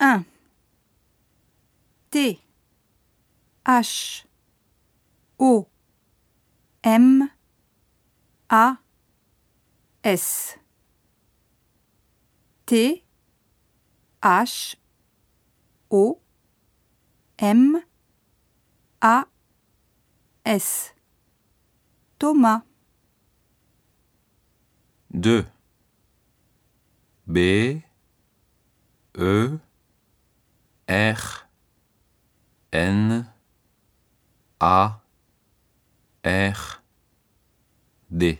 1 T. H. O. M. A. S. T. H. O. M. A. S. Thomas. 2 B. E R N A R D.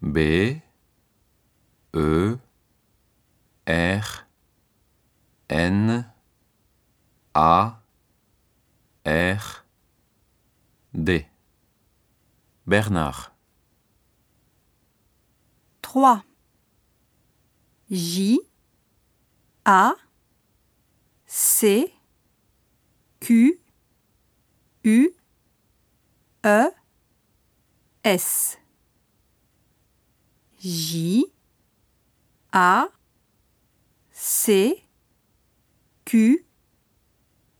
B E R N A R D. Bernard. 3 J A Q U E S. J A C Q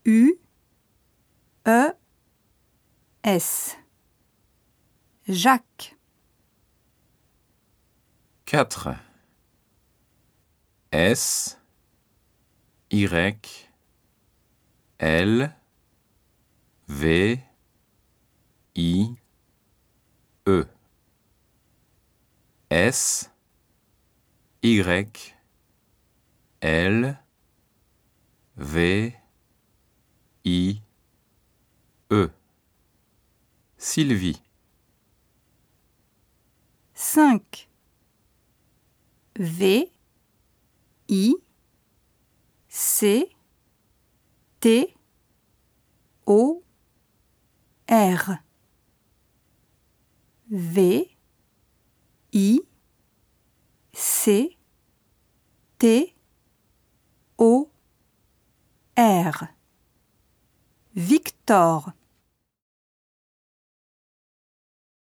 U E S. Jacques. 4 S. Y L V I E. S Y L V I E. Sylvie. 5 V I C T O R V I C T O R Victor